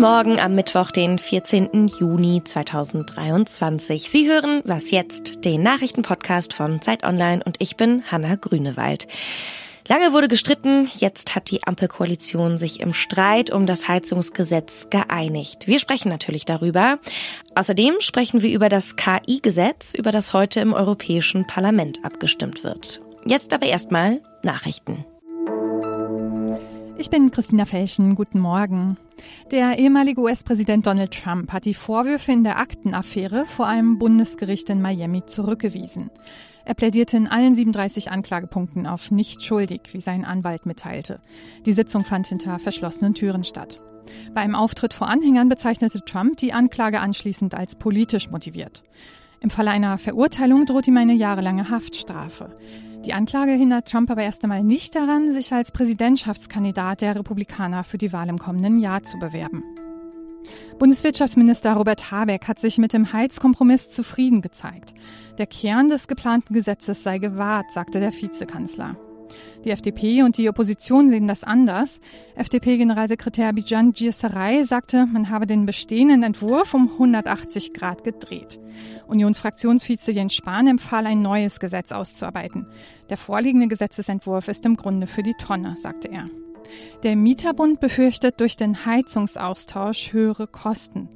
Morgen am Mittwoch, den 14. Juni 2023. Sie hören Was jetzt, den Nachrichtenpodcast von Zeit Online und ich bin Hanna Grünewald. Lange wurde gestritten, jetzt hat die Ampelkoalition sich im Streit um das Heizungsgesetz geeinigt. Wir sprechen natürlich darüber. Außerdem sprechen wir über das KI-Gesetz, über das heute im Europäischen Parlament abgestimmt wird. Jetzt aber erstmal Nachrichten. Ich bin Christina Felschen. Guten Morgen. Der ehemalige US-Präsident Donald Trump hat die Vorwürfe in der Aktenaffäre vor einem Bundesgericht in Miami zurückgewiesen. Er plädierte in allen 37 Anklagepunkten auf nicht schuldig, wie sein Anwalt mitteilte. Die Sitzung fand hinter verschlossenen Türen statt. Beim Auftritt vor Anhängern bezeichnete Trump die Anklage anschließend als politisch motiviert. Im Falle einer Verurteilung droht ihm eine jahrelange Haftstrafe. Die Anklage hindert Trump aber erst einmal nicht daran, sich als Präsidentschaftskandidat der Republikaner für die Wahl im kommenden Jahr zu bewerben. Bundeswirtschaftsminister Robert Habeck hat sich mit dem Heizkompromiss zufrieden gezeigt. Der Kern des geplanten Gesetzes sei gewahrt, sagte der Vizekanzler. Die FDP und die Opposition sehen das anders. FDP-Generalsekretär Bijan Gierserei sagte, man habe den bestehenden Entwurf um 180 Grad gedreht. Unionsfraktionsvize Jens Spahn empfahl, ein neues Gesetz auszuarbeiten. Der vorliegende Gesetzesentwurf ist im Grunde für die Tonne, sagte er. Der Mieterbund befürchtet durch den Heizungsaustausch höhere Kosten.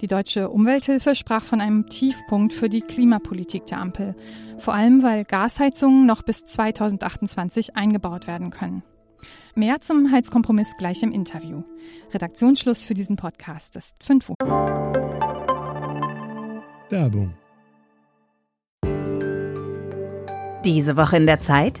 Die deutsche Umwelthilfe sprach von einem Tiefpunkt für die Klimapolitik der Ampel, vor allem weil Gasheizungen noch bis 2028 eingebaut werden können. Mehr zum Heizkompromiss gleich im Interview. Redaktionsschluss für diesen Podcast ist 5 Uhr. Werbung. Diese Woche in der Zeit?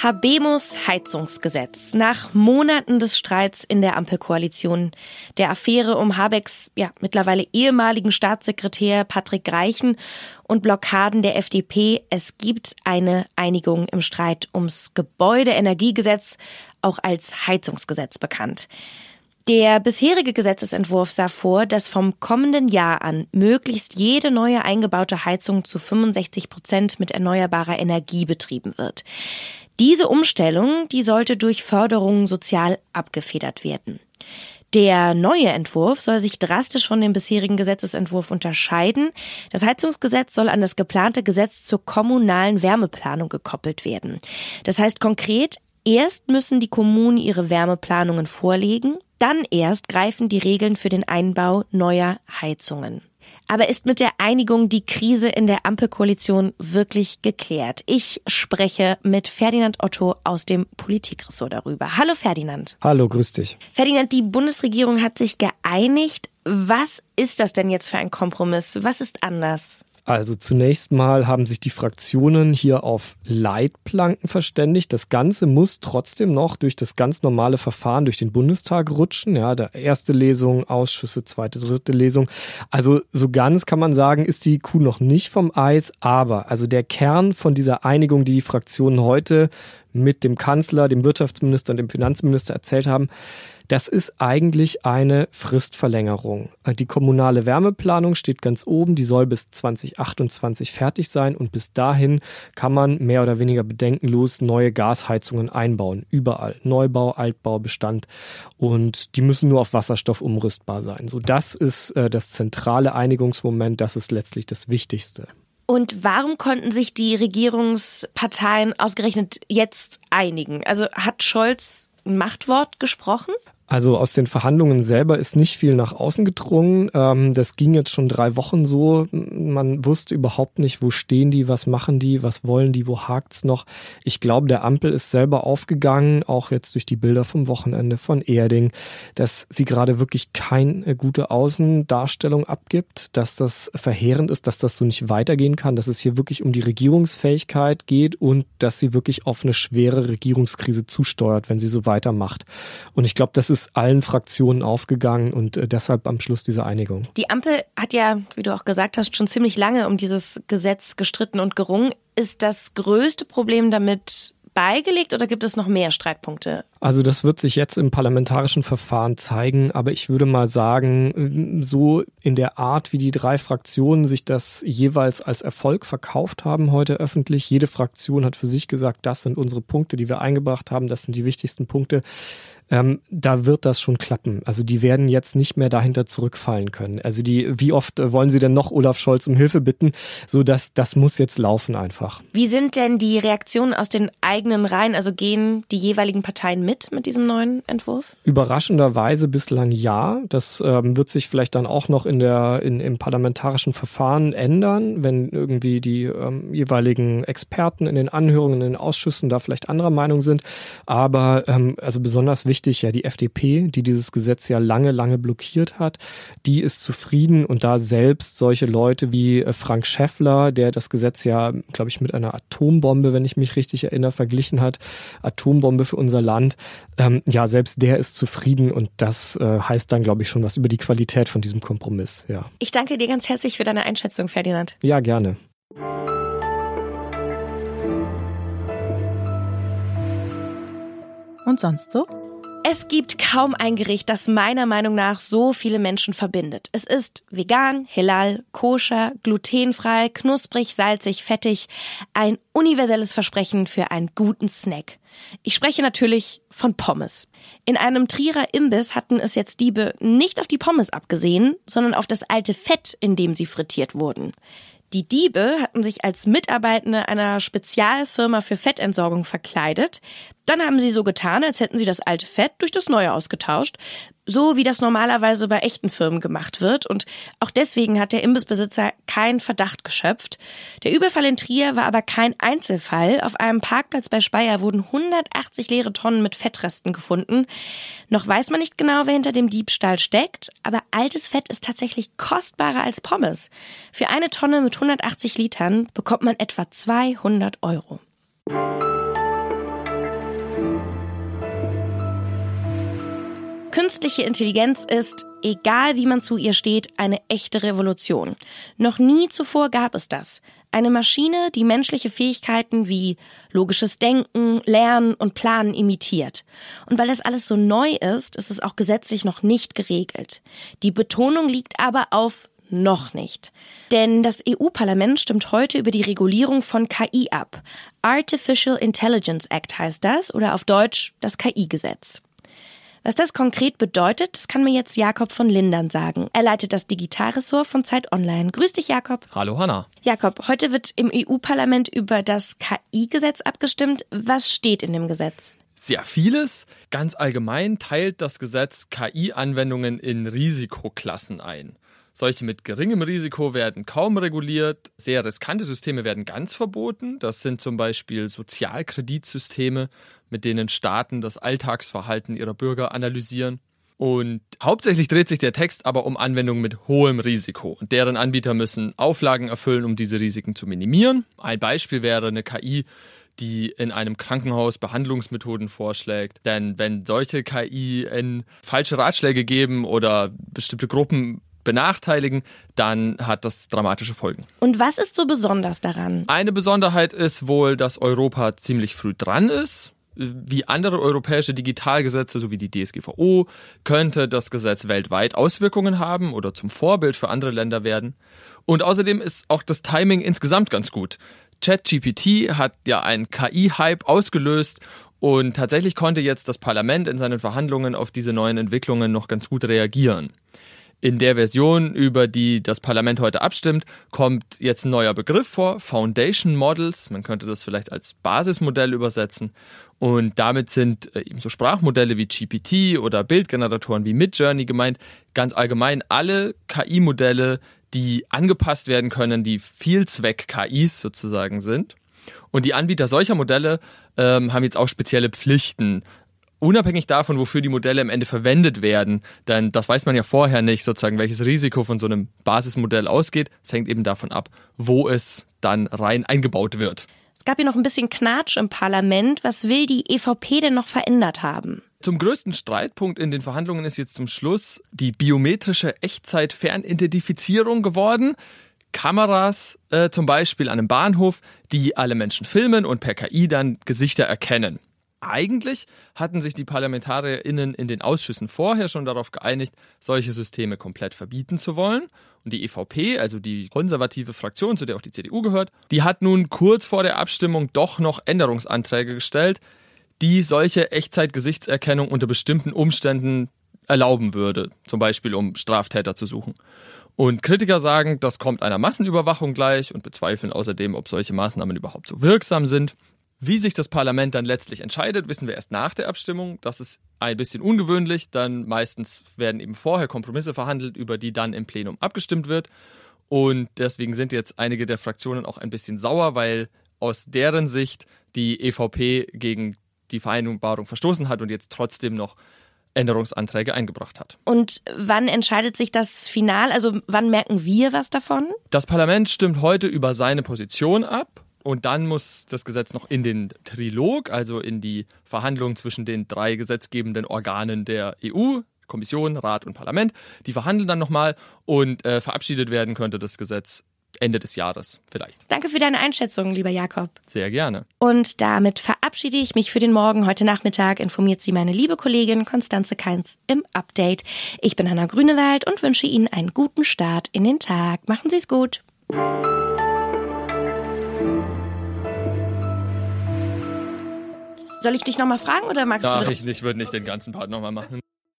Habemus Heizungsgesetz. Nach Monaten des Streits in der Ampelkoalition, der Affäre um Habecks ja, mittlerweile ehemaligen Staatssekretär Patrick Reichen und Blockaden der FDP, es gibt eine Einigung im Streit ums Gebäudeenergiegesetz, auch als Heizungsgesetz bekannt. Der bisherige Gesetzesentwurf sah vor, dass vom kommenden Jahr an möglichst jede neue eingebaute Heizung zu 65 Prozent mit erneuerbarer Energie betrieben wird. Diese Umstellung, die sollte durch Förderungen sozial abgefedert werden. Der neue Entwurf soll sich drastisch von dem bisherigen Gesetzesentwurf unterscheiden. Das Heizungsgesetz soll an das geplante Gesetz zur kommunalen Wärmeplanung gekoppelt werden. Das heißt konkret, erst müssen die Kommunen ihre Wärmeplanungen vorlegen, dann erst greifen die Regeln für den Einbau neuer Heizungen. Aber ist mit der Einigung die Krise in der Ampelkoalition wirklich geklärt? Ich spreche mit Ferdinand Otto aus dem Politikressort darüber. Hallo Ferdinand. Hallo, grüß dich. Ferdinand, die Bundesregierung hat sich geeinigt. Was ist das denn jetzt für ein Kompromiss? Was ist anders? Also zunächst mal haben sich die Fraktionen hier auf Leitplanken verständigt. Das Ganze muss trotzdem noch durch das ganz normale Verfahren durch den Bundestag rutschen. Ja, der erste Lesung, Ausschüsse, zweite, dritte Lesung. Also so ganz kann man sagen, ist die Kuh noch nicht vom Eis. Aber also der Kern von dieser Einigung, die die Fraktionen heute mit dem Kanzler, dem Wirtschaftsminister und dem Finanzminister erzählt haben, das ist eigentlich eine Fristverlängerung. Die kommunale Wärmeplanung steht ganz oben, die soll bis 2028 fertig sein und bis dahin kann man mehr oder weniger bedenkenlos neue Gasheizungen einbauen. Überall. Neubau, Altbau, Bestand. Und die müssen nur auf Wasserstoff umrüstbar sein. So, das ist äh, das zentrale Einigungsmoment, das ist letztlich das Wichtigste. Und warum konnten sich die Regierungsparteien ausgerechnet jetzt einigen? Also hat Scholz ein Machtwort gesprochen? Also aus den Verhandlungen selber ist nicht viel nach außen gedrungen. Ähm, das ging jetzt schon drei Wochen so. Man wusste überhaupt nicht, wo stehen die, was machen die, was wollen die, wo hakt's noch. Ich glaube, der Ampel ist selber aufgegangen, auch jetzt durch die Bilder vom Wochenende von Erding, dass sie gerade wirklich keine gute Außendarstellung abgibt, dass das verheerend ist, dass das so nicht weitergehen kann, dass es hier wirklich um die Regierungsfähigkeit geht und dass sie wirklich auf eine schwere Regierungskrise zusteuert, wenn sie so weitermacht. Und ich glaube, das ist ist allen Fraktionen aufgegangen und äh, deshalb am Schluss diese Einigung. Die Ampel hat ja, wie du auch gesagt hast, schon ziemlich lange um dieses Gesetz gestritten und gerungen. Ist das größte Problem damit beigelegt oder gibt es noch mehr Streitpunkte? Also das wird sich jetzt im parlamentarischen Verfahren zeigen, aber ich würde mal sagen, so in der Art, wie die drei Fraktionen sich das jeweils als Erfolg verkauft haben heute öffentlich. Jede Fraktion hat für sich gesagt, das sind unsere Punkte, die wir eingebracht haben, das sind die wichtigsten Punkte ähm, da wird das schon klappen. Also die werden jetzt nicht mehr dahinter zurückfallen können. Also die, wie oft äh, wollen sie denn noch Olaf Scholz um Hilfe bitten? So dass das muss jetzt laufen einfach. Wie sind denn die Reaktionen aus den eigenen Reihen? Also gehen die jeweiligen Parteien mit mit diesem neuen Entwurf? Überraschenderweise bislang ja. Das ähm, wird sich vielleicht dann auch noch in der in, im parlamentarischen Verfahren ändern, wenn irgendwie die ähm, jeweiligen Experten in den Anhörungen in den Ausschüssen da vielleicht anderer Meinung sind. Aber ähm, also besonders wichtig wichtig, ja die FDP, die dieses Gesetz ja lange, lange blockiert hat, die ist zufrieden und da selbst solche Leute wie äh, Frank Schäffler, der das Gesetz ja, glaube ich, mit einer Atombombe, wenn ich mich richtig erinnere, verglichen hat, Atombombe für unser Land, ähm, ja, selbst der ist zufrieden und das äh, heißt dann, glaube ich, schon was über die Qualität von diesem Kompromiss, ja. Ich danke dir ganz herzlich für deine Einschätzung, Ferdinand. Ja, gerne. Und sonst so? Es gibt kaum ein Gericht, das meiner Meinung nach so viele Menschen verbindet. Es ist vegan, halal, koscher, glutenfrei, knusprig, salzig, fettig. Ein universelles Versprechen für einen guten Snack. Ich spreche natürlich von Pommes. In einem Trierer Imbiss hatten es jetzt Diebe nicht auf die Pommes abgesehen, sondern auf das alte Fett, in dem sie frittiert wurden. Die Diebe hatten sich als Mitarbeitende einer Spezialfirma für Fettentsorgung verkleidet. Dann haben sie so getan, als hätten sie das alte Fett durch das neue ausgetauscht, so wie das normalerweise bei echten Firmen gemacht wird. Und auch deswegen hat der Imbissbesitzer keinen Verdacht geschöpft. Der Überfall in Trier war aber kein Einzelfall. Auf einem Parkplatz bei Speyer wurden 180 leere Tonnen mit Fettresten gefunden. Noch weiß man nicht genau, wer hinter dem Diebstahl steckt, aber altes Fett ist tatsächlich kostbarer als Pommes. Für eine Tonne mit 180 Litern bekommt man etwa 200 Euro. Künstliche Intelligenz ist, egal wie man zu ihr steht, eine echte Revolution. Noch nie zuvor gab es das. Eine Maschine, die menschliche Fähigkeiten wie logisches Denken, Lernen und Planen imitiert. Und weil das alles so neu ist, ist es auch gesetzlich noch nicht geregelt. Die Betonung liegt aber auf noch nicht. Denn das EU-Parlament stimmt heute über die Regulierung von KI ab. Artificial Intelligence Act heißt das oder auf Deutsch das KI-Gesetz. Was das konkret bedeutet, das kann mir jetzt Jakob von Lindern sagen. Er leitet das Digitalressort von Zeit Online. Grüß dich, Jakob. Hallo, Hanna. Jakob, heute wird im EU-Parlament über das KI-Gesetz abgestimmt. Was steht in dem Gesetz? Sehr vieles. Ganz allgemein teilt das Gesetz KI-Anwendungen in Risikoklassen ein. Solche mit geringem Risiko werden kaum reguliert. Sehr riskante Systeme werden ganz verboten. Das sind zum Beispiel Sozialkreditsysteme, mit denen Staaten das Alltagsverhalten ihrer Bürger analysieren. Und hauptsächlich dreht sich der Text aber um Anwendungen mit hohem Risiko. Und deren Anbieter müssen Auflagen erfüllen, um diese Risiken zu minimieren. Ein Beispiel wäre eine KI, die in einem Krankenhaus Behandlungsmethoden vorschlägt. Denn wenn solche KI falsche Ratschläge geben oder bestimmte Gruppen benachteiligen, dann hat das dramatische Folgen. Und was ist so besonders daran? Eine Besonderheit ist wohl, dass Europa ziemlich früh dran ist. Wie andere europäische Digitalgesetze, so wie die DSGVO, könnte das Gesetz weltweit Auswirkungen haben oder zum Vorbild für andere Länder werden. Und außerdem ist auch das Timing insgesamt ganz gut. ChatGPT hat ja einen KI-Hype ausgelöst und tatsächlich konnte jetzt das Parlament in seinen Verhandlungen auf diese neuen Entwicklungen noch ganz gut reagieren. In der Version, über die das Parlament heute abstimmt, kommt jetzt ein neuer Begriff vor, Foundation Models. Man könnte das vielleicht als Basismodell übersetzen. Und damit sind äh, ebenso Sprachmodelle wie GPT oder Bildgeneratoren wie Midjourney gemeint. Ganz allgemein alle KI-Modelle, die angepasst werden können, die Vielzweck-KIs sozusagen sind. Und die Anbieter solcher Modelle ähm, haben jetzt auch spezielle Pflichten unabhängig davon, wofür die Modelle am Ende verwendet werden, denn das weiß man ja vorher nicht, sozusagen, welches Risiko von so einem Basismodell ausgeht. Es hängt eben davon ab, wo es dann rein eingebaut wird. Es gab hier noch ein bisschen Knatsch im Parlament. Was will die EVP denn noch verändert haben? Zum größten Streitpunkt in den Verhandlungen ist jetzt zum Schluss die biometrische Echtzeit-Fernidentifizierung geworden. Kameras äh, zum Beispiel an einem Bahnhof, die alle Menschen filmen und per KI dann Gesichter erkennen. Eigentlich hatten sich die ParlamentarierInnen in den Ausschüssen vorher schon darauf geeinigt, solche Systeme komplett verbieten zu wollen. Und die EVP, also die konservative Fraktion, zu der auch die CDU gehört, die hat nun kurz vor der Abstimmung doch noch Änderungsanträge gestellt, die solche Echtzeitgesichtserkennung unter bestimmten Umständen erlauben würde, zum Beispiel um Straftäter zu suchen. Und Kritiker sagen, das kommt einer Massenüberwachung gleich und bezweifeln außerdem, ob solche Maßnahmen überhaupt so wirksam sind. Wie sich das Parlament dann letztlich entscheidet, wissen wir erst nach der Abstimmung. Das ist ein bisschen ungewöhnlich, dann meistens werden eben vorher Kompromisse verhandelt, über die dann im Plenum abgestimmt wird. Und deswegen sind jetzt einige der Fraktionen auch ein bisschen sauer, weil aus deren Sicht die EVP gegen die Vereinbarung verstoßen hat und jetzt trotzdem noch Änderungsanträge eingebracht hat. Und wann entscheidet sich das final? Also wann merken wir was davon? Das Parlament stimmt heute über seine Position ab und dann muss das Gesetz noch in den Trilog, also in die Verhandlungen zwischen den drei gesetzgebenden Organen der EU, Kommission, Rat und Parlament. Die verhandeln dann nochmal und äh, verabschiedet werden könnte das Gesetz Ende des Jahres vielleicht. Danke für deine Einschätzung, lieber Jakob. Sehr gerne. Und damit verabschiede ich mich für den Morgen. Heute Nachmittag informiert sie meine liebe Kollegin Konstanze Keins im Update. Ich bin Hanna Grünewald und wünsche Ihnen einen guten Start in den Tag. Machen Sie es gut. Soll ich dich nochmal fragen oder magst Ach, du? ich, ich würde nicht den ganzen Part nochmal machen.